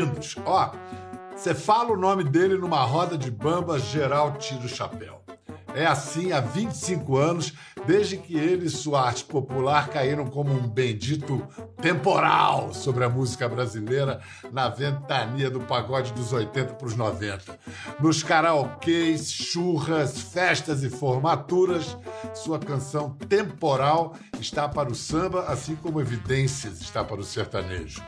lindos. Ó, você fala o nome dele numa roda de bamba, geral tira o chapéu. É assim há 25 anos, desde que ele e sua arte popular caíram como um bendito temporal sobre a música brasileira na ventania do pagode dos 80 para os 90. Nos karaokês, churras, festas e formaturas, sua canção Temporal está para o samba, assim como Evidências está para o sertanejo.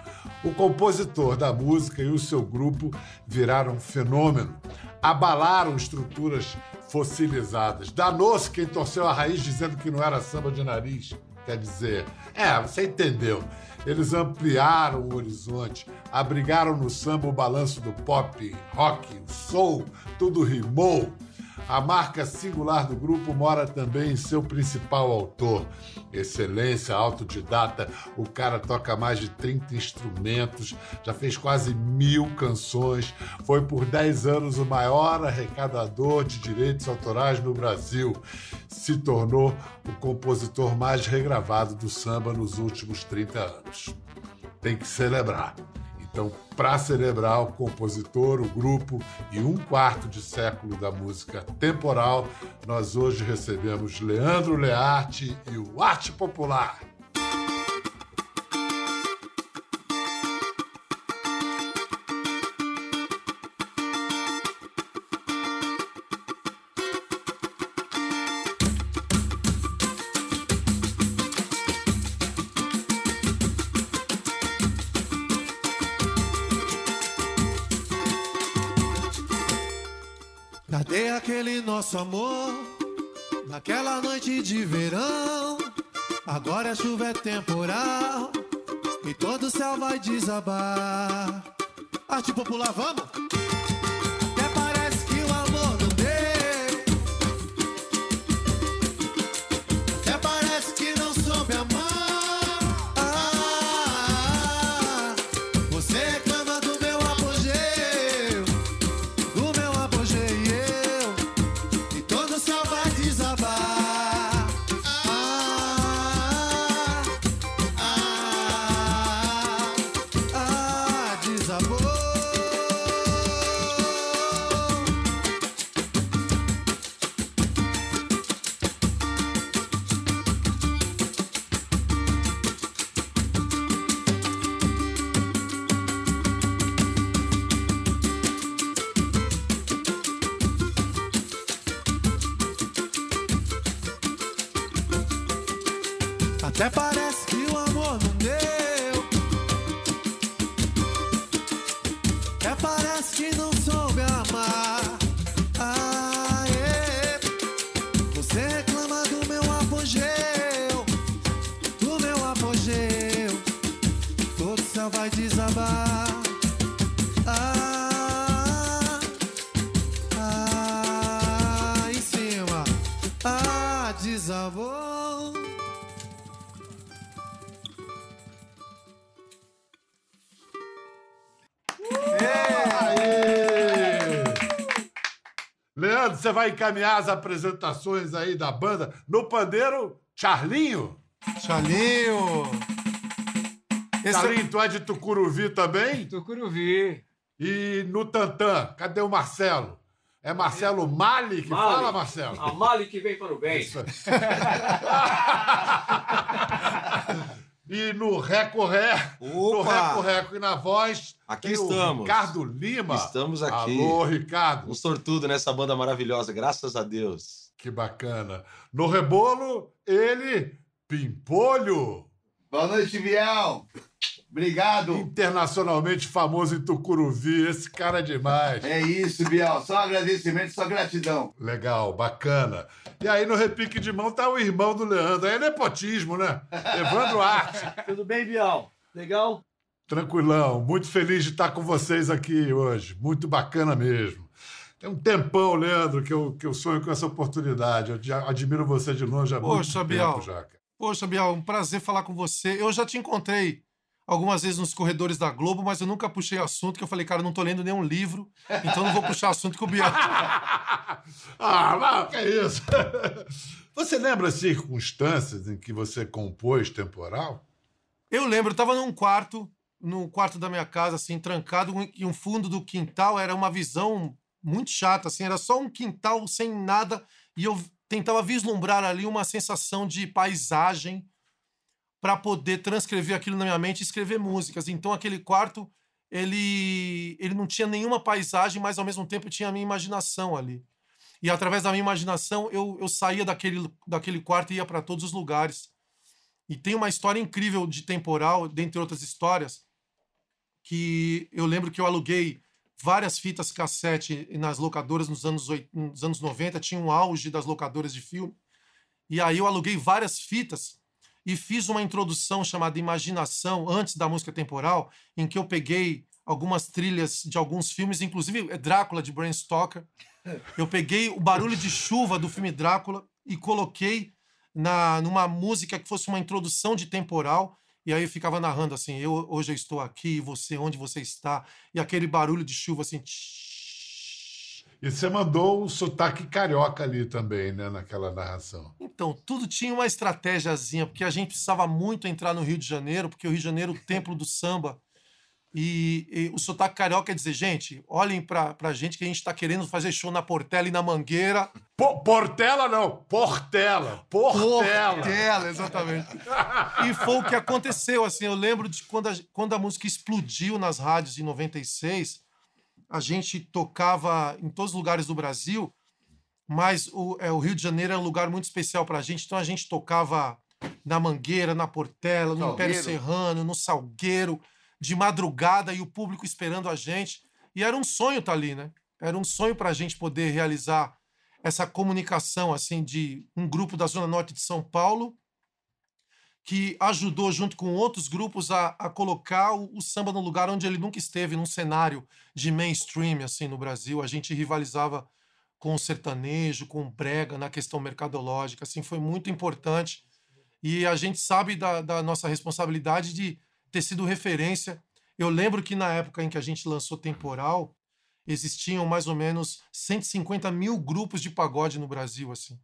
O compositor da música e o seu grupo viraram fenômeno, abalaram estruturas fossilizadas. Danou-se quem torceu a raiz dizendo que não era samba de nariz. Quer dizer, é, você entendeu. Eles ampliaram o horizonte, abrigaram no samba o balanço do pop, rock, soul, tudo rimou. A marca singular do grupo mora também em seu principal autor. Excelência, autodidata, o cara toca mais de 30 instrumentos, já fez quase mil canções, foi por 10 anos o maior arrecadador de direitos autorais no Brasil. Se tornou o compositor mais regravado do samba nos últimos 30 anos. Tem que celebrar. Então, para celebrar o compositor, o grupo e um quarto de século da música temporal, nós hoje recebemos Leandro Learte e o Arte Popular. Noite de verão. Agora a chuva é temporal. E todo o céu vai desabar. Arte popular, vamos? Até parece que o amor não deu. Até parece que não soube amar. Ah, é. Você reclama do meu apogeu. Do meu apogeu. Todo céu vai desabar. Ah, ah, em cima. Ah, desabou. Você vai encaminhar as apresentações aí da banda no pandeiro Charlinho? Chalinho. Esse Charlinho, tu é de Tucuruvi também? Tucuruvi. E no Tantã, cadê o Marcelo? É Marcelo Mali que Mali. fala, Marcelo? A Mali que vem para o bem. Isso. e no Recorré, no! Recorreco e na voz, Aqui tem o estamos. Ricardo Lima. Estamos aqui. Alô, Ricardo. Um sortudo nessa banda maravilhosa, graças a Deus. Que bacana. No rebolo, ele, Pimpolho. Boa noite, Biel. Obrigado. Internacionalmente famoso em Tucuruvi. Esse cara é demais. É isso, Biel. Só agradecimento, só gratidão. Legal, bacana. E aí no repique de mão tá o irmão do Leandro. Aí é nepotismo, né? Evandro Arte. Tudo bem, Bial? Legal? Tranquilão. Muito feliz de estar com vocês aqui hoje. Muito bacana mesmo. Tem um tempão, Leandro, que eu, que eu sonho com essa oportunidade. Eu admiro você de longe há Poxa, muito Biel. tempo já. Poxa, Bial, um prazer falar com você. Eu já te encontrei algumas vezes nos corredores da Globo, mas eu nunca puxei assunto, que eu falei, cara, eu não tô lendo nenhum livro, então não vou puxar assunto com o Bial. ah, mas que é isso? Você lembra as circunstâncias em que você compôs temporal? Eu lembro, eu tava num quarto, no quarto da minha casa, assim, trancado, e um fundo do quintal era uma visão muito chata, assim, era só um quintal sem nada, e eu tentava vislumbrar ali uma sensação de paisagem para poder transcrever aquilo na minha mente e escrever músicas. Então aquele quarto ele ele não tinha nenhuma paisagem, mas ao mesmo tempo tinha a minha imaginação ali. E através da minha imaginação eu, eu saía daquele, daquele quarto e ia para todos os lugares. E tem uma história incrível de temporal, dentre outras histórias, que eu lembro que eu aluguei várias fitas cassete nas locadoras nos anos, nos anos 90, tinha um auge das locadoras de filme. E aí eu aluguei várias fitas e fiz uma introdução chamada Imaginação, antes da música temporal, em que eu peguei algumas trilhas de alguns filmes, inclusive é Drácula de Bram Stoker. Eu peguei o barulho de chuva do filme Drácula e coloquei na numa música que fosse uma introdução de temporal. E aí eu ficava narrando assim: eu, hoje eu estou aqui, você, onde você está? E aquele barulho de chuva assim. E você mandou o sotaque carioca ali também, né, naquela narração. Então, tudo tinha uma estratégiazinha, porque a gente precisava muito entrar no Rio de Janeiro, porque o Rio de Janeiro, o templo do samba. E, e o sotaque carioca quer dizer, gente, olhem pra, pra gente que a gente tá querendo fazer show na Portela e na Mangueira. Po Portela não, Portela. Portela. Portela, exatamente. e foi o que aconteceu, assim, eu lembro de quando a, quando a música explodiu nas rádios em 96, a gente tocava em todos os lugares do Brasil, mas o, é, o Rio de Janeiro é um lugar muito especial para a gente, então a gente tocava na Mangueira, na Portela, no Salgueiro. Império Serrano, no Salgueiro, de madrugada e o público esperando a gente. E era um sonho estar ali, né? Era um sonho para a gente poder realizar essa comunicação assim de um grupo da Zona Norte de São Paulo que ajudou, junto com outros grupos, a, a colocar o, o samba no lugar onde ele nunca esteve, num cenário de mainstream, assim, no Brasil. A gente rivalizava com o sertanejo, com o brega, na questão mercadológica, assim, foi muito importante. E a gente sabe da, da nossa responsabilidade de ter sido referência. Eu lembro que na época em que a gente lançou Temporal, existiam mais ou menos 150 mil grupos de pagode no Brasil, assim.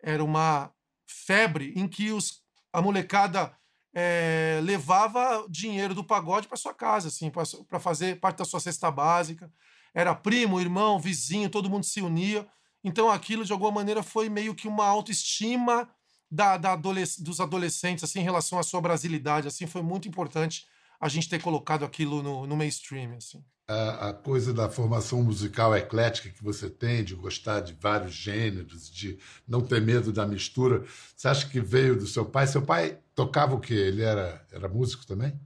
Era uma febre em que os a molecada é, levava dinheiro do pagode para sua casa, assim, para fazer parte da sua cesta básica. Era primo, irmão, vizinho, todo mundo se unia. Então aquilo, de alguma maneira, foi meio que uma autoestima da, da adolesc dos adolescentes assim, em relação à sua brasilidade. Assim, foi muito importante a gente ter colocado aquilo no, no mainstream. Assim. A, a, coisa da formação musical eclética que você tem, de gostar de vários gêneros, de não ter medo da mistura, você acha que veio do seu pai? Seu pai tocava o quê? Ele era, era músico também?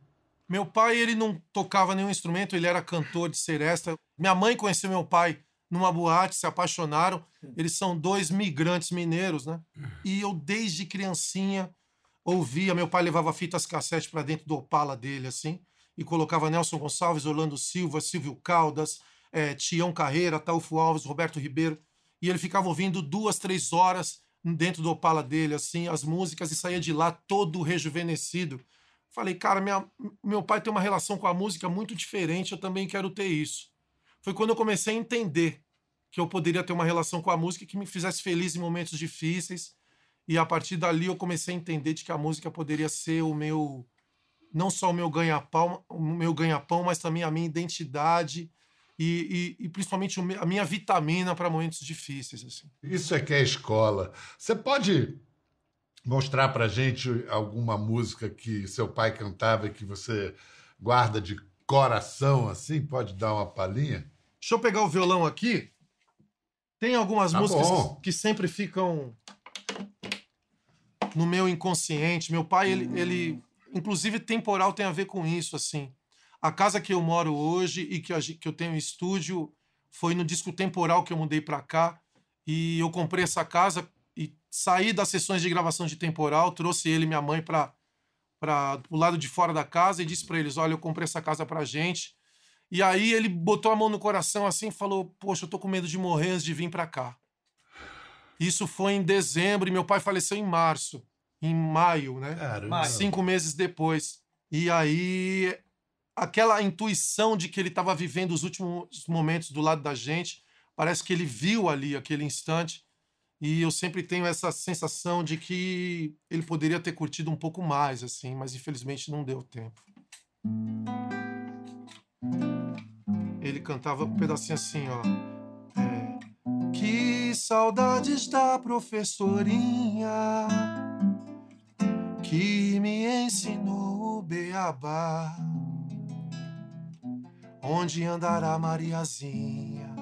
Meu pai, ele não tocava nenhum instrumento, ele era cantor de seresta. Minha mãe conheceu meu pai numa boate, se apaixonaram. Eles são dois migrantes mineiros, né? E eu, desde criancinha, ouvia. Meu pai levava fitas cassete para dentro do Opala dele, assim e colocava Nelson Gonçalves, Orlando Silva, Silvio Caldas, é, Tião Carreira, Taufo Alves, Roberto Ribeiro. E ele ficava ouvindo duas, três horas dentro do Opala dele, assim, as músicas, e saía de lá todo rejuvenescido. Falei, cara, minha, meu pai tem uma relação com a música muito diferente, eu também quero ter isso. Foi quando eu comecei a entender que eu poderia ter uma relação com a música que me fizesse feliz em momentos difíceis. E a partir dali eu comecei a entender de que a música poderia ser o meu não só o meu ganha-pão, o meu ganha-pão, mas também a minha identidade e, e, e principalmente a minha vitamina para momentos difíceis. Assim. Isso é que é escola. Você pode mostrar para gente alguma música que seu pai cantava e que você guarda de coração, assim? Pode dar uma palhinha? Deixa eu pegar o violão aqui. Tem algumas Tá músicas bom. que sempre ficam no meu inconsciente. Meu pai, ele, ele inclusive temporal tem a ver com isso, assim. A casa que eu moro hoje e que, que eu tenho estúdio foi no disco temporal que eu mudei para cá e eu comprei essa casa e saí das sessões de gravação de temporal, trouxe ele e minha mãe para para o lado de fora da casa e disse para eles: "Olha, eu comprei essa casa pra gente". E aí ele botou a mão no coração assim e falou: "Poxa, eu tô com medo de morrer antes de vir para cá". Isso foi em dezembro e meu pai faleceu em março, em maio, né? Caramba. cinco meses depois. E aí, aquela intuição de que ele estava vivendo os últimos momentos do lado da gente, parece que ele viu ali aquele instante. E eu sempre tenho essa sensação de que ele poderia ter curtido um pouco mais, assim, mas infelizmente não deu tempo. Ele cantava um pedacinho assim, ó. É, que saudades da professorinha que me ensinou o beabá. Onde andará Mariazinha?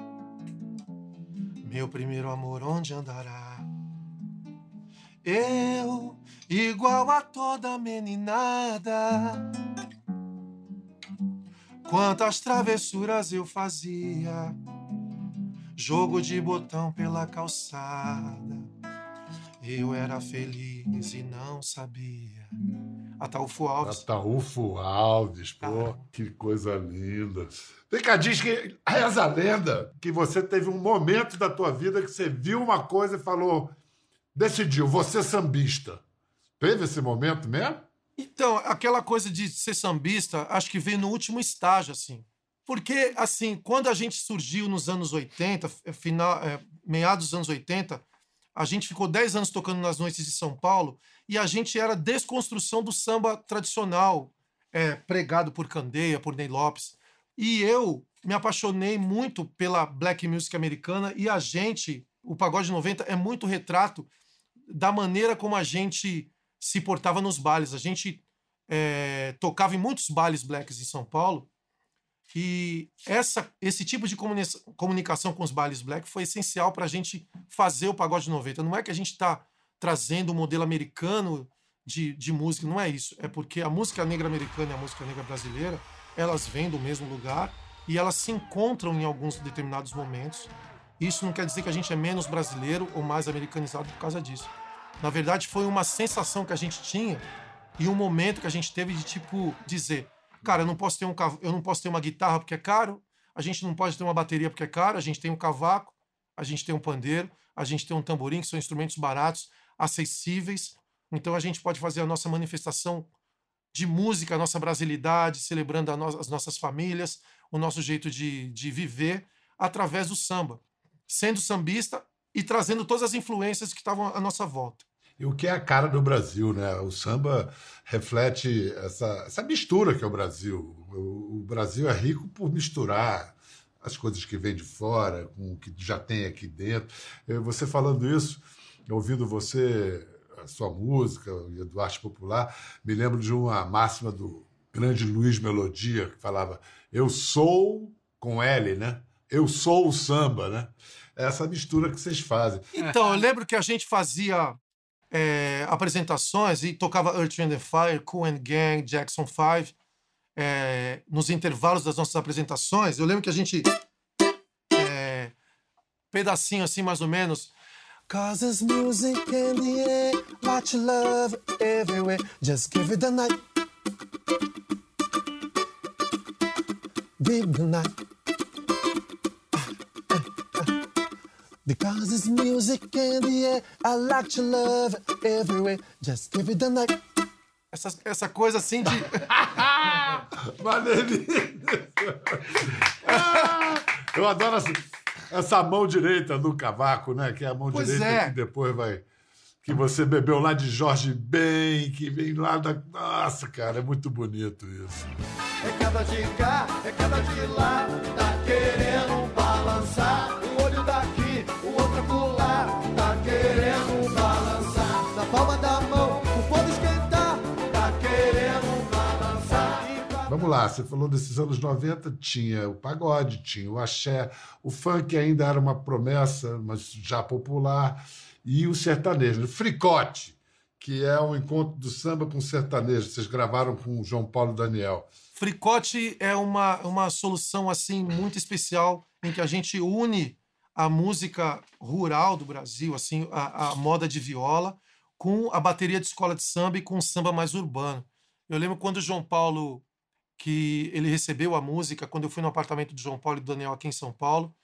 Meu primeiro amor, onde andará? Eu, igual a toda meninada, quantas travessuras eu fazia, jogo de botão pela calçada. Eu era feliz e não sabia. Ataúfo Alves. Ataúfo Alves, pô, Cara. que coisa linda. Vem cá, diz que reza a lenda que você teve um momento da tua vida que você viu uma coisa e falou, decidiu, vou ser sambista. Teve esse momento mesmo? Então, aquela coisa de ser sambista, acho que veio no último estágio, assim. Porque, assim, quando a gente surgiu nos anos 80, f- final, é, meados dos anos 80, a gente ficou 10 anos tocando nas noites de São Paulo e a gente era desconstrução do samba tradicional, é, pregado por Candeia, por Ney Lopes. E eu me apaixonei muito pela black music americana e a gente, o Pagode 90, é muito retrato da maneira como a gente se portava nos bailes. A gente é, tocava em muitos bailes blacks em São Paulo e essa, esse tipo de comuni- comunicação com os bailes black foi essencial para a gente fazer o Pagode 90. Não é que a gente está trazendo o modelo americano de, de música, não é isso. É porque a música negra americana e a música negra brasileira, elas vêm do mesmo lugar e elas se encontram em alguns determinados momentos. Isso não quer dizer que a gente é menos brasileiro ou mais americanizado por causa disso. Na verdade, foi uma sensação que a gente tinha e um momento que a gente teve de tipo dizer, cara, eu não posso ter um eu não posso ter uma guitarra porque é caro, a gente não pode ter uma bateria porque é caro, a gente tem um cavaco, a gente tem um pandeiro, a gente tem um tamborim, que são instrumentos baratos, acessíveis. Então a gente pode fazer a nossa manifestação de música, a nossa brasilidade, celebrando no- as nossas famílias, o nosso jeito de, de viver através do samba, sendo sambista e trazendo todas as influências que estavam à nossa volta. E o que é a cara do Brasil, né? O samba reflete essa, essa mistura que é o Brasil. O, o Brasil é rico por misturar as coisas que vêm de fora com o que já tem aqui dentro. Eh, Você falando isso, ouvindo você, a sua música e do arte popular, me lembro de uma máxima do grande Luiz Melodia, que falava: Eu sou com L, né? Eu sou o samba, né? É essa mistura que vocês fazem. Então, eu lembro que a gente fazia é, apresentações e tocava Earth, and Fire, Cool and Gang, Jackson 5, é, nos intervalos das nossas apresentações. Eu lembro que a gente. É, pedacinho assim, mais ou menos. Cause there's music in the air, watch love everywhere. Just give it the night. Give the night. Because there's music in the air, I like to love everywhere. Just give it the night. Essa, essa coisa assim de. Maneirinho. Ah, Eu adoro essa, essa mão direita do cavaco, né? Que é a mão Pois direita é. que depois vai. Que você bebeu lá de Jorge Ben, que vem lá da. Nossa, cara, é muito bonito isso. É cada de cá, é cada de lá, tá querendo balançar. Lá, você falou desses anos 90, tinha o pagode, tinha o axé, o funk ainda era uma promessa, mas já popular, e o sertanejo, o fricote, que é um encontro do samba com sertanejo. Vocês gravaram com o João Paulo Daniel. Fricote é uma, uma solução assim muito especial em que a gente une a música rural do Brasil, assim a, a moda de viola, com a bateria de escola de samba e com o samba mais urbano. Eu lembro quando o João Paulo, que ele recebeu a música, quando eu fui no apartamento do João Paulo e do Daniel aqui em São Paulo,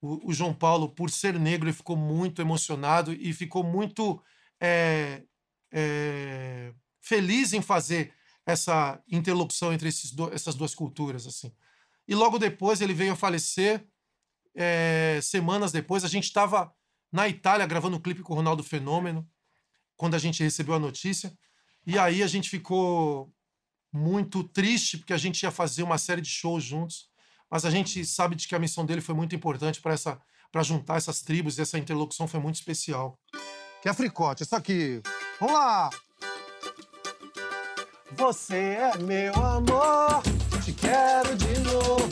o, o João Paulo, por ser negro, ele ficou muito emocionado e ficou muito é, é, feliz em fazer essa interlocução entre do- essas duas culturas assim. E logo depois ele veio a falecer é, semanas depois. A gente estava na Itália gravando um clipe com o Ronaldo Fenômeno quando a gente recebeu a notícia. E aí a gente ficou muito triste, porque a gente ia fazer uma série de shows juntos, mas a gente sabe de que a missão dele foi muito importante para essa para juntar essas tribos e essa interlocução foi muito especial. Que é fricote, isso aqui. Vamos lá! Você é meu amor, te quero de novo.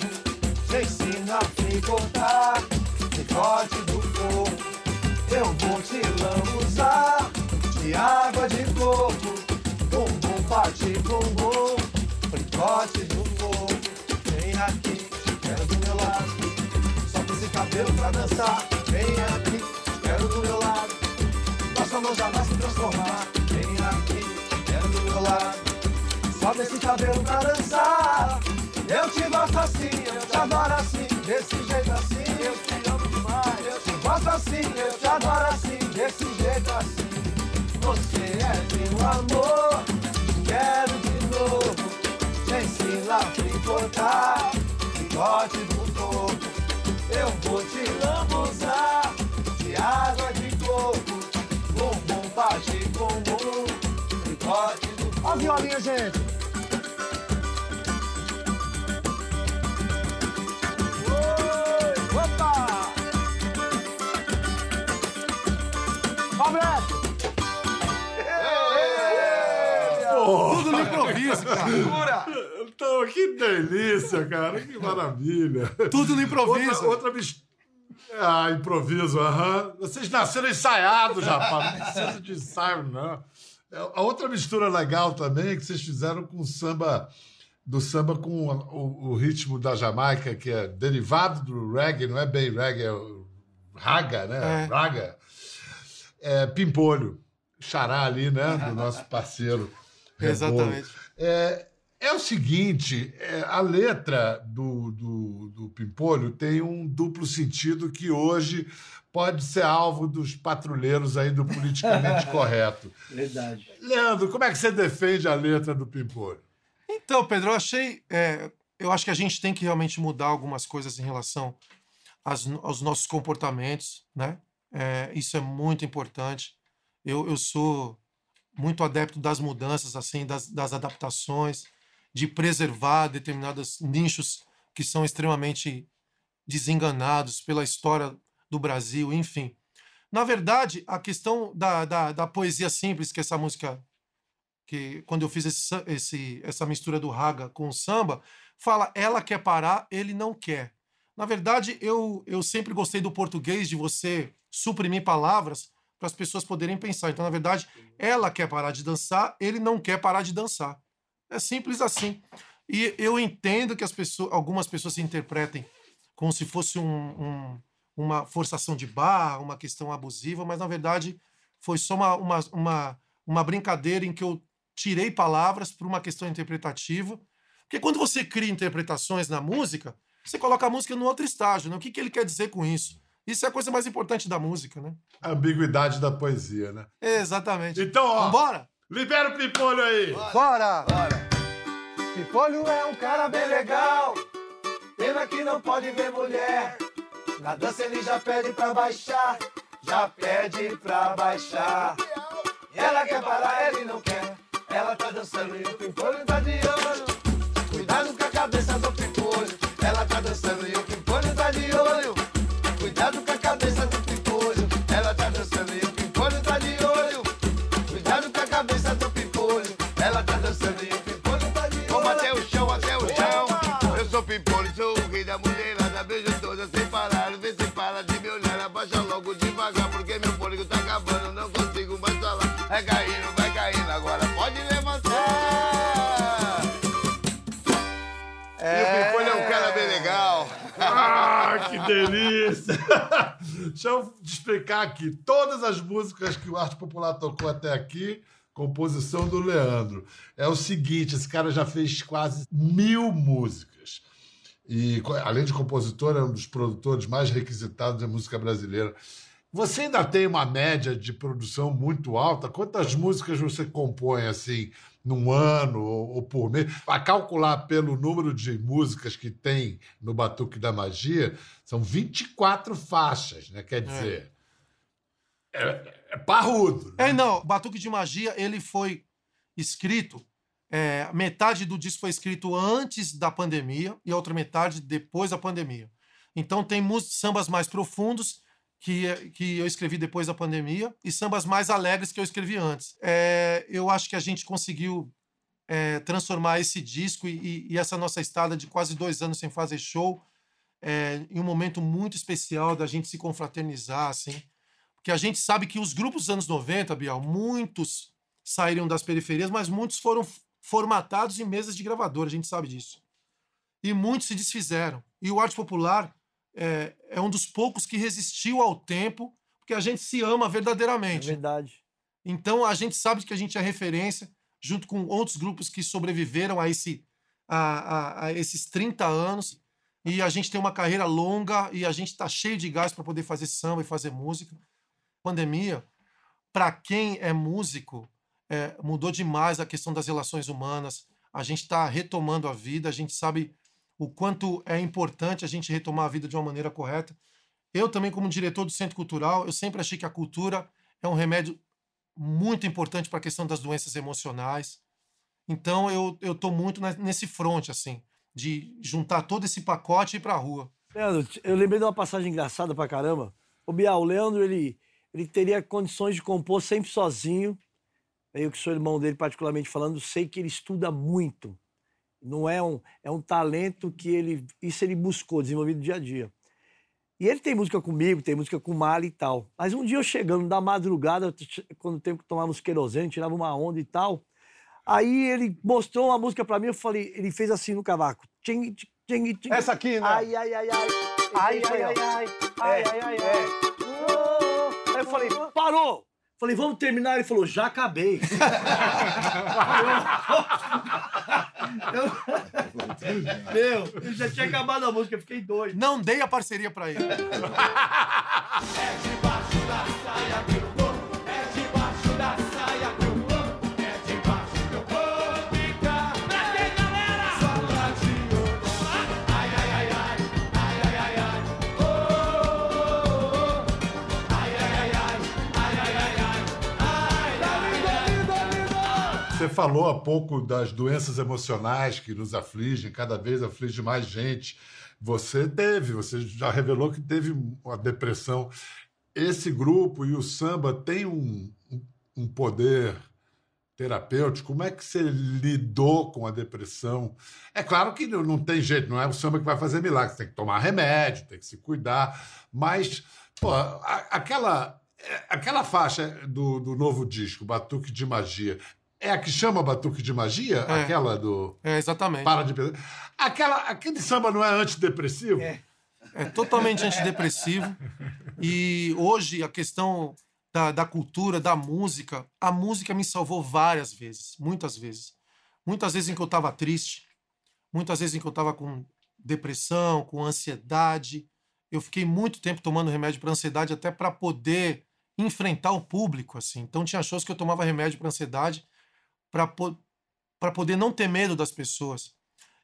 Te ensino a fricotar, fricote do corpo. Eu vou te lambuzar de água de coco. Bumbum, bate, bumbum, fricote do corpo. Vem aqui, quero do meu lado. Solta esse cabelo pra dançar. Vem aqui, quero do meu lado. Nossa mão já vai se transformar. Vem aqui, quero do meu lado. Sobe esse cabelo pra dançar. Eu te gosto assim, eu te adoro assim, desse jeito assim. Eu te amo demais. Eu te gosto assim, eu te adoro assim, desse jeito assim. Você é meu amor, quero de novo. Te ensino a fricotar, bigode do corpo. Eu vou te lambuzar de água de coco. Bumbum, bate, bumbum, fricote do Ó a violinha, gente. Opa! Ó, Então, que delícia, cara. Que maravilha. Tudo no improviso. Outra, outra mis- Ah, improviso, aham. Vocês nasceram ensaiados, rapaz. Não precisa de ensaio, não. É, A outra mistura legal também é que vocês fizeram com o samba, do samba com o, o ritmo da Jamaica, que é derivado do reggae, não é bem reggae, é o raga, né? É. Raga. É, Pimpolho. Xará ali, né? Do nosso parceiro. Exatamente. É, é o seguinte, é, a letra do, do, do Pimpolho tem um duplo sentido que hoje pode ser alvo dos patrulheiros aí do politicamente correto. Verdade. Leandro, como é que você defende a letra do Pimpolho? Então, Pedro, eu achei. é, eu acho que a gente tem que realmente mudar algumas coisas em relação às- aos nossos comportamentos, né? É, isso é muito importante. Eu, eu sou muito adepto das mudanças, assim, das, das adaptações, de preservar determinados nichos que são extremamente desenganados pela história do Brasil, enfim. Na verdade, a questão da, da, da poesia simples, que essa música que quando eu fiz esse, esse- essa mistura do raga com o samba, fala ela quer parar, ele não quer. Na verdade, eu, eu sempre gostei do português, de você suprimir palavras para as pessoas poderem pensar. Então, na verdade, ela quer parar de dançar, ele não quer parar de dançar. É simples assim. E eu entendo que as pessoas, algumas pessoas se interpretem como se fosse um- um- uma forçação de barra, uma questão abusiva, mas na verdade foi só uma, uma, uma, uma brincadeira em que eu tirei palavras para uma questão interpretativa. Porque quando você cria interpretações na música, você coloca a música num outro estágio. Né? O que, que ele quer dizer com isso? Isso é a coisa mais importante da música, né? A ambiguidade da poesia, né? Exatamente. Então, ó, Vambora? libera o Pimpolho aí! Bora! Bora. Pipolho é um cara bem legal. Pena que não pode ver mulher. Na dança ele já pede pra baixar. Já pede pra baixar. E ela quer parar, ele não quer. Ela tá dançando e o Pipolho tá de olho. Cuidado com a cabeça do Pipolho. Ela tá dançando e o Pipolho tá de olho. Deixa eu explicar aqui. Todas as músicas que o Arte Popular tocou até aqui, composição do Leandro. É o seguinte: esse cara já fez quase mil músicas. E, além de compositor, é um dos produtores mais requisitados da música brasileira. Você ainda tem uma média de produção muito alta? Quantas músicas você compõe assim num ano ou, ou por mês? A calcular pelo número de músicas que tem no Batuque da Magia, são 24 faixas, né? Quer dizer, é, é parrudo. né? É, não, Batuque de Magia, ele foi escrito É, metade do disco foi escrito antes da pandemia e a outra metade depois da pandemia. Então tem sambas mais profundos que, que eu escrevi depois da pandemia e sambas mais alegres que eu escrevi antes. É, eu acho que a gente conseguiu é, transformar esse disco e, e- essa nossa estada de quase dois anos sem fazer show é, em um momento muito especial da gente se confraternizar, assim. Porque a gente sabe que os grupos dos anos 90, Bial, muitos saíram das periferias, mas muitos foram formatados em mesas de gravadora, a gente sabe disso. E muitos se desfizeram. E o arte popular é, é um dos poucos que resistiu ao tempo, porque a gente se ama É verdadeiramente. verdade. Então a gente sabe que a gente é referência, junto com outros grupos que sobreviveram a, esse, a, a- a esses 30 anos. E a gente tem uma carreira longa e a gente está cheio de gás para poder fazer samba e fazer música. Pandemia, para quem é músico, é, mudou demais a questão das relações humanas. A gente está retomando a vida, a gente sabe o quanto é importante a gente retomar a vida de uma maneira correta. Eu também, como diretor do Centro Cultural, eu sempre achei que a cultura é um remédio muito importante para a questão das doenças emocionais. Então eu eu tô muito ne- nesse front assim, de juntar todo esse pacote e ir para a rua. Leandro, eu lembrei de uma passagem engraçada pra caramba. O Bial, o Leandro, ele, ele teria condições de compor sempre sozinho. Eu que sou irmão dele, particularmente falando, sei que ele estuda muito. Não é um, é um talento que ele, isso ele buscou, desenvolvido dia a dia. E ele tem música comigo, tem música com o Mali e tal. Mas um dia eu chegando da madrugada, quando o tempo que tomávamos querosene, tirava uma onda e tal. Aí ele mostrou uma música pra mí, eu falei, ele fez assim no cavaco. Tching, tching, tching. Essa aqui, né? Ai, ai, ai, ai. Ai, ai, assim, ó. ai, Ai, É, ai, ai, é. ai. Aí eu falei, parou! Falei, vamos terminar. Ele falou, já acabei. Eu- Meu, ele já tinha acabado a música, eu fiquei doido. Não dei a parceria para ele. Você falou há pouco das doenças emocionais que nos afligem, cada vez aflige mais gente. Você teve, você já revelou que teve uma depressão. Esse grupo e o samba tem um, um- poder terapêutico. Como é que você lidou com a depressão? É claro que não, tem jeito, não é o samba que vai fazer milagre. Você tem que tomar remédio, tem que se cuidar. Mas, pô, aquela, é, aquela faixa do, do novo disco, Batuque de Magia, é a que chama Batuque de Magia? É. Aquela do. É, exatamente. Para de pensar. Aquela, aquele samba não é antidepressivo? É totalmente antidepressivo. E hoje a questão da, da cultura, da música, a música me salvou várias vezes, muitas vezes. Muitas vezes em que eu estava triste, muitas vezes em que eu estava com depressão, com ansiedade. Eu fiquei muito tempo tomando remédio para ansiedade até para poder enfrentar o público assim. Então tinha shows que eu tomava remédio para ansiedade para po poder não ter medo das pessoas.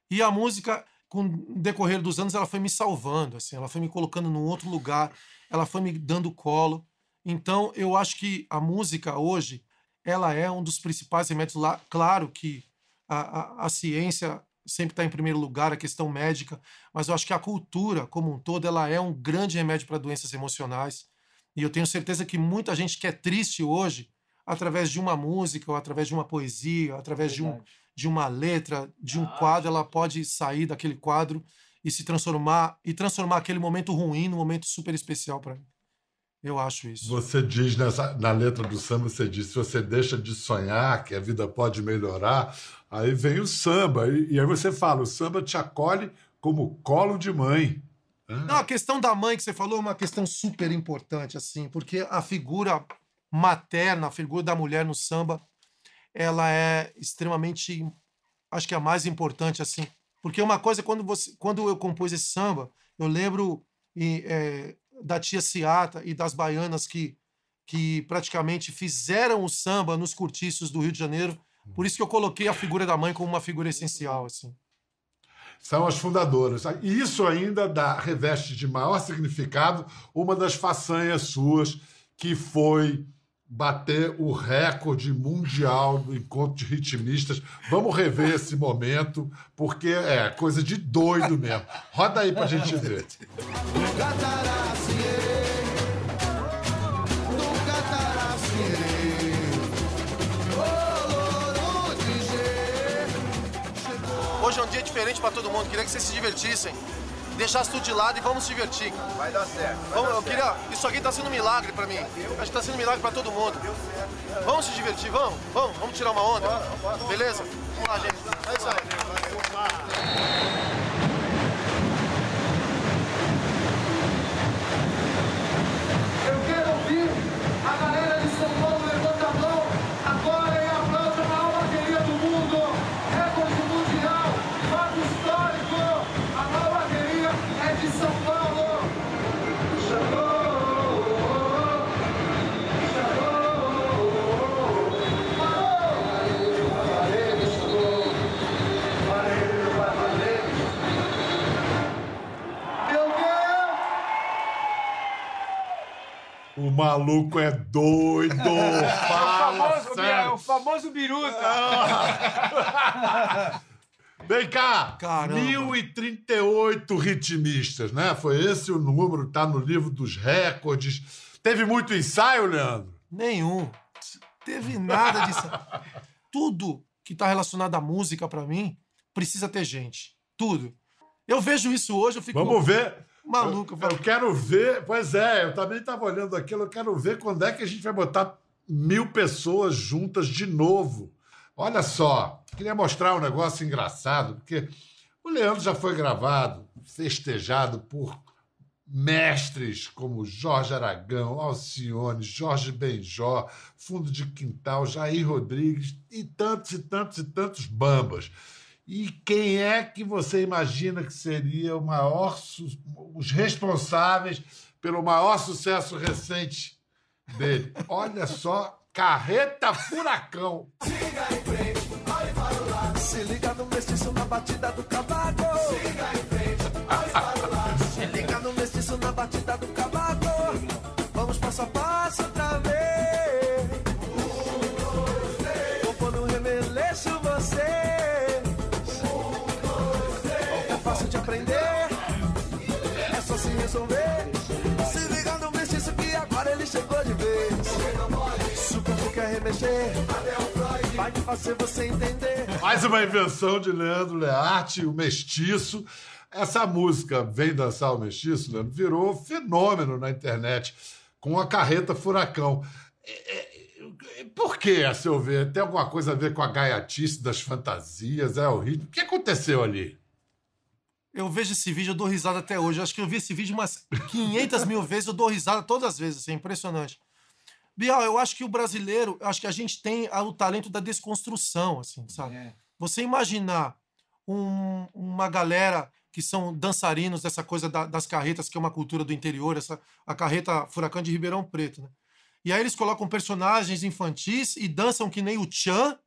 E a música com o decorrer dos anos ela foi me salvando, assim, ela foi me colocando num outro lugar, ela foi me dando colo. Então eu acho que a música hoje ela é um dos principais remédios lá. Claro que a, a, a ciência sempre está em primeiro lugar, a questão médica, mas eu acho que a cultura como um todo ela é um grande remédio para doenças emocionais. E eu tenho certeza que muita gente que é triste hoje, através de uma música, ou através de uma poesia, através de, um, de uma letra, de um quadro, ela pode sair daquele quadro e se transformar e transformar aquele momento ruim num momento super especial para mim. Eu acho isso. Você diz nessa, na letra do samba, você diz, se você deixa de sonhar que a vida pode melhorar, aí vem o samba. E, e aí você fala, o samba te acolhe como colo de mãe. Não, a questão da mãe que você falou é uma questão super importante, assim, porque a figura materna, a figura da mulher no samba, ela é extremamente, acho que é a mais importante, assim. Porque uma coisa, quando, você, quando eu compus esse samba, eu lembro e, é, da tia Ciata e das baianas que, que praticamente fizeram o samba nos cortiços do Rio de Janeiro. Por isso que eu coloquei a figura da mãe como uma figura essencial, assim. São as fundadoras. E isso ainda dá, reveste de maior significado uma das façanhas suas, que foi bater o recorde mundial do encontro de ritmistas. Vamos rever esse momento, porque é coisa de doido mesmo. Roda aí pra gente ver. Hoje é um dia diferente pra todo mundo. Queria que vocês se divertissem. Deixasse tudo de lado e vamos se divertir. Vai dar certo. vai Vamos, dar eu queria. Isso aqui tá sendo um milagre pra mim. Acho que tá sendo um milagre pra todo mundo. Vamos se divertir, vamos? Vamos, vamos tirar uma onda? Beleza? Vamos lá, gente. É isso aí. Maluco é doido! Fala famoso, Biel, é o famoso biruta. Vem cá! Caramba. 1038 ritmistas, né? Foi esse o número, tá no livro dos recordes. Teve muito ensaio, Leandro? Nenhum. Teve nada disso. Tudo que tá relacionado à música pra mim precisa ter gente. Tudo. Eu vejo isso hoje, eu fico Vamos ver. Maluco. Eu, eu quero ver. Pois é, eu também estava olhando aquilo. Eu quero ver quando é que a gente vai botar mil pessoas juntas de novo. Olha só, queria mostrar um negócio engraçado, porque o Leandro já foi gravado, festejado por mestres como Jorge Aragão, Alcione, Jorge Benjó, Fundo de Quintal, Jair Rodrigues e tantos e tantos e tantos bambas. E quem é que você imagina que seria o maior, os responsáveis pelo maior sucesso recente dele? Olha só, Carreta Furacão. Se liga no mestiço na batida do cavaco. Siga em frente, olhe para o lado. Se liga no mestiço na batida do cavaco. Vamos passo a passo resolver. Se no que agora ele chegou de vez. Quer remexer. Vai fazer você entender. Mais uma invenção de Leandro Learte, o Mestiço. Essa música, Vem Dançar o Mestiço, Leandro, virou fenômeno na internet com a Carreta Furacão. É, é, Por que, a seu ver? Tem alguma coisa a ver com a gaiatice das fantasias? É o ritmo? O que aconteceu ali? Eu vejo esse vídeo, eu dou risada até hoje. Eu acho que eu vi esse vídeo umas 500 mil vezes, eu dou risada todas as vezes. Assim, é impressionante. Bial, eu acho que o brasileiro, acho que a gente tem o talento da desconstrução, assim, sabe? É. Você imaginar um- uma galera que são dançarinos dessa coisa da- das carretas, que é uma cultura do interior, essa, a carreta Furacão de Ribeirão Preto, né? E aí eles colocam personagens infantis e dançam que nem o Tchan,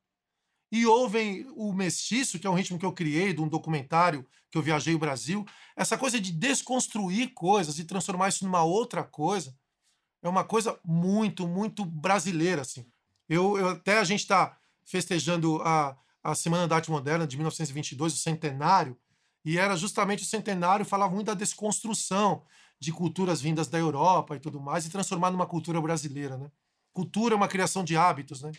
e ouvem o Mestiço, que é um ritmo que eu criei de um documentário que eu viajei o Brasil. Essa coisa de desconstruir coisas e transformar isso numa outra coisa é uma coisa muito, muito brasileira, assim. Eu, eu- até a gente está festejando a, a Semana da Arte Moderna de 1922, o centenário, e era justamente o centenário, falava muito da desconstrução de culturas vindas da Europa e tudo mais, e transformar numa cultura brasileira, né? Cultura é uma criação de hábitos, né?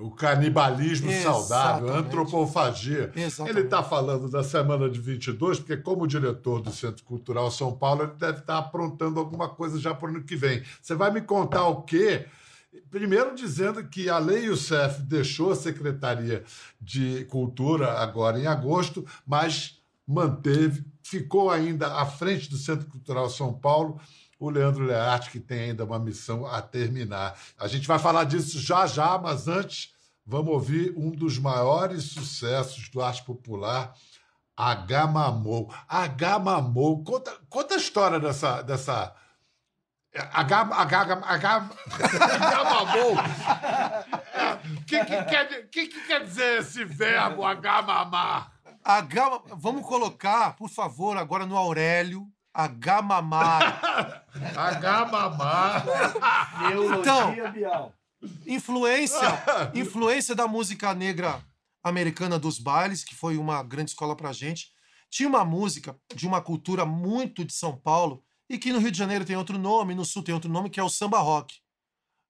O canibalismo saudável, a Exatamente. antropofagia. Exatamente. Ele está falando da semana de 22, porque, como diretor do Centro Cultural São Paulo, ele deve estar aprontando alguma coisa já para o ano que vem. Você vai me contar o quê? Primeiro, dizendo que a Lei Youssef deixou a Secretaria de Cultura agora em agosto, mas manteve, ficou ainda à frente do Centro Cultural São Paulo o Leandro Learte, que tem ainda uma missão a terminar. A gente vai falar disso já já, mas antes vamos ouvir um dos maiores sucessos do arte popular, H. Mamou. Conta, conta a história dessa. dessa... H. H. H. H. Mamou. O que, que, quer, que, que quer dizer esse verbo H. Mamar? Vamos colocar, por favor, agora no Aurélio, H mamar. H. Mamar. Neurologia Então-. Influência, influência da música negra americana dos bailes, que foi uma grande escola pra gente. Tinha uma música de uma cultura muito de São Paulo e que no Rio de Janeiro tem outro nome, no Sul tem outro nome, que é o samba rock.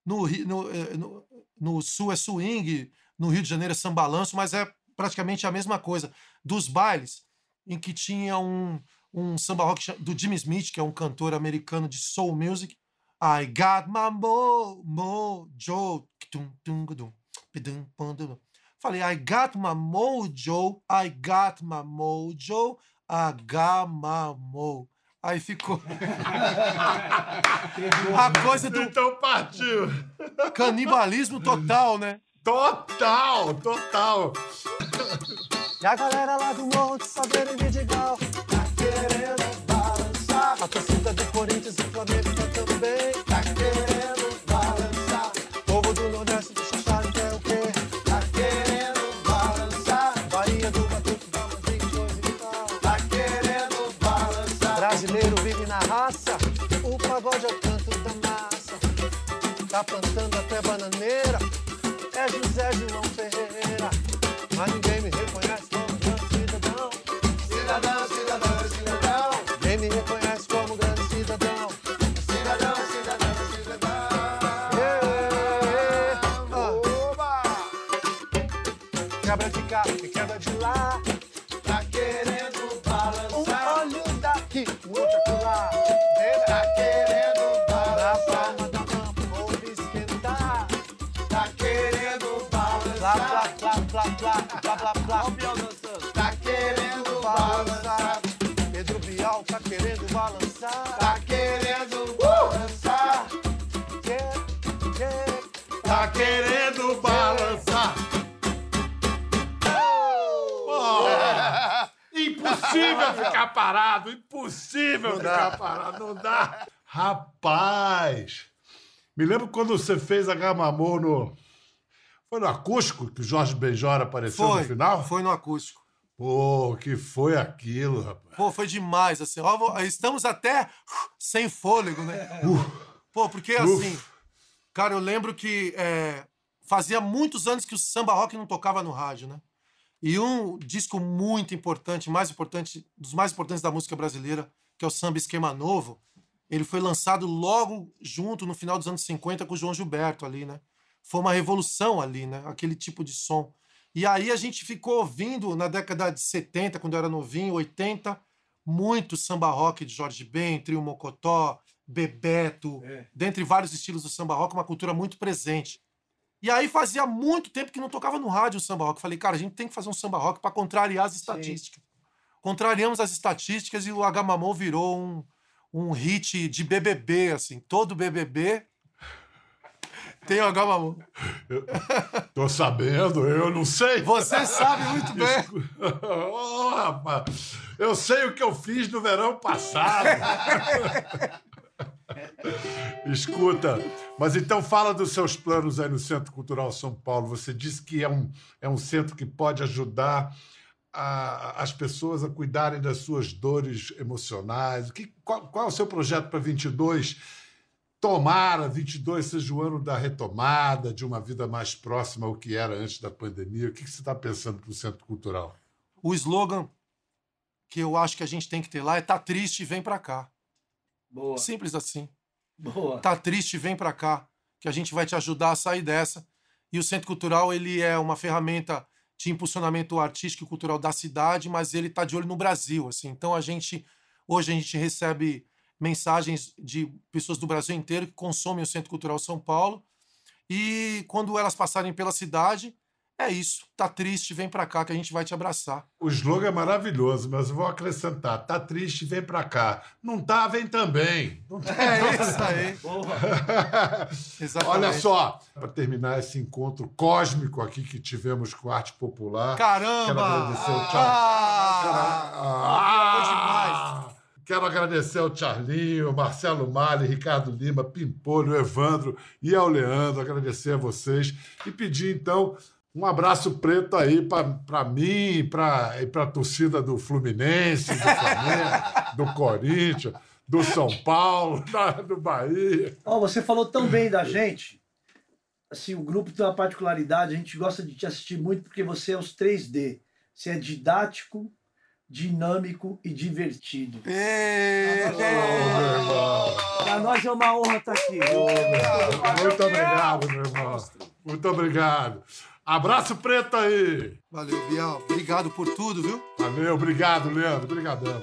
No, no, eh, no, no Sul é swing, no Rio de Janeiro é sambalanço, mas é praticamente a mesma coisa. Dos bailes, em que tinha um, um samba rock do Jimmy Smith, que é um cantor americano de soul music. I got my mo, mojo. Falei, I got my mojo, I got my mojo, I got my mo. Aí ficou. A coisa do Então partiu. canibalismo total, né? Total, total. E a galera lá do Morro de Saveiro e Vidigal querendo balançar. A torcida do Corinthians e Flamengo tá também tá querendo balançar. Povo do Nordeste do Chachado quer o quê? Tá querendo balançar. Bahia do Batuque, vamos 22 e tal. Tá querendo balançar. Brasileiro vive na raça. O pagode é o da massa. Tá plantando até bananeira. Me lembro quando você fez a Gamamor no... Foi no acústico que o Jorge Benjora apareceu Foi, no final? foi no acústico. Pô, que foi aquilo, rapaz. Pô, foi demais, assim. Ó, estamos até uh, sem fôlego, né? Pô, porque assim, cara, eu lembro que é, fazia muitos anos que o samba rock não tocava no rádio, né? E um disco muito importante, mais importante, dos mais importantes da música brasileira, que é o Samba Esquema Novo, ele foi lançado logo junto no final dos anos 50 com o João Gilberto ali, né? Foi uma revolução ali, né? Aquele tipo de som. E aí a gente ficou ouvindo na década de 70, quando eu era novinho, 80, muito samba rock de Jorge Ben, Trio Mocotó, Bebeto, dentre vários estilos do samba rock, uma cultura muito presente. E aí fazia muito tempo que não tocava no rádio o samba rock. Falei, cara, a gente tem que fazer um samba rock para contrariar as estatísticas. Contrariamos as estatísticas e o Agamamon virou um, um hit de BBB, assim. Todo BBB tem o Agamamon. Tô sabendo, eu não sei. Você sabe muito bem. Ô, rapaz, eu sei o que eu fiz no verão passado. Escuta, mas então fala dos seus planos aí no Centro Cultural São Paulo. Você disse que é um, é um centro que pode ajudar a- as pessoas a cuidarem das suas dores emocionais. O que, qual, qual é o seu projeto para 22? Tomara 22 seja o ano da retomada, de uma vida mais próxima ao que era antes da pandemia. O que, que você está pensando para o Centro Cultural? O slogan que eu acho que a gente tem que ter lá é tá triste, vem pra cá. Boa. Simples assim. Boa. Tá triste, vem pra cá, que a gente vai te ajudar a sair dessa. E o Centro Cultural, ele é uma ferramenta de impulsionamento artístico e cultural da cidade, mas ele tá de olho no Brasil, assim. Então a gente hoje a gente recebe mensagens de pessoas do Brasil inteiro que consomem o Centro Cultural São Paulo. E quando elas passarem pela cidade, é isso. Tá triste, vem pra cá que a gente vai te abraçar. O slogan é maravilhoso, mas eu vou acrescentar. Tá triste, vem para cá. Não tá, vem também. Não tá. É isso aí. Exatamente. Olha só, para terminar esse encontro cósmico aqui que tivemos com a arte popular. Caramba! Quero agradecer o Tchau. Ah, Ah, Quero agradecer ao Charlinho, Marcelo Mali, Ricardo Lima, Pimpolho, Evandro e ao Leandro. Agradecer a vocês e pedir, então, um abraço preto aí para mim e para a torcida do Fluminense, do Flamengo, do Corinthians, do São Paulo, da- do Bahia. Ó, você falou tão bem da gente assim, o grupo tem uma particularidade, a gente gosta de te assistir muito porque você é os 3D. Você é didático, dinâmico e divertido. Para nós é uma honra estar aqui. Muito obrigado, meu irmão. Muito obrigado. Abraço preto aí. Valeu, Bial. Obrigado por tudo, viu? Valeu, obrigado, Leandro. Obrigadão.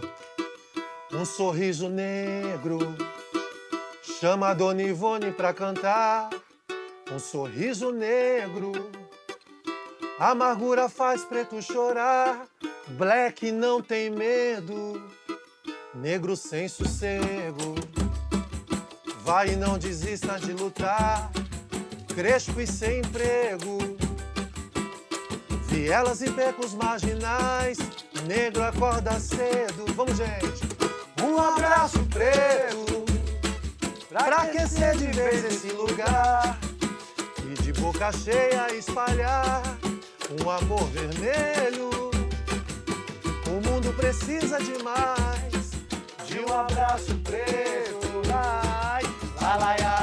Um sorriso negro chama a Dona Ivone pra cantar. Um sorriso negro, amargura faz preto chorar. Black não tem medo, negro sem sossego. Vai e não desista de lutar, crespo e sem emprego. Vielas e becos marginais, negro acorda cedo. Vamos, gente. Um abraço preto pra aquecer de vez esse lugar e de boca cheia espalhar um amor vermelho. O mundo precisa de mais de um abraço preto. Ai, lá, lá, lá,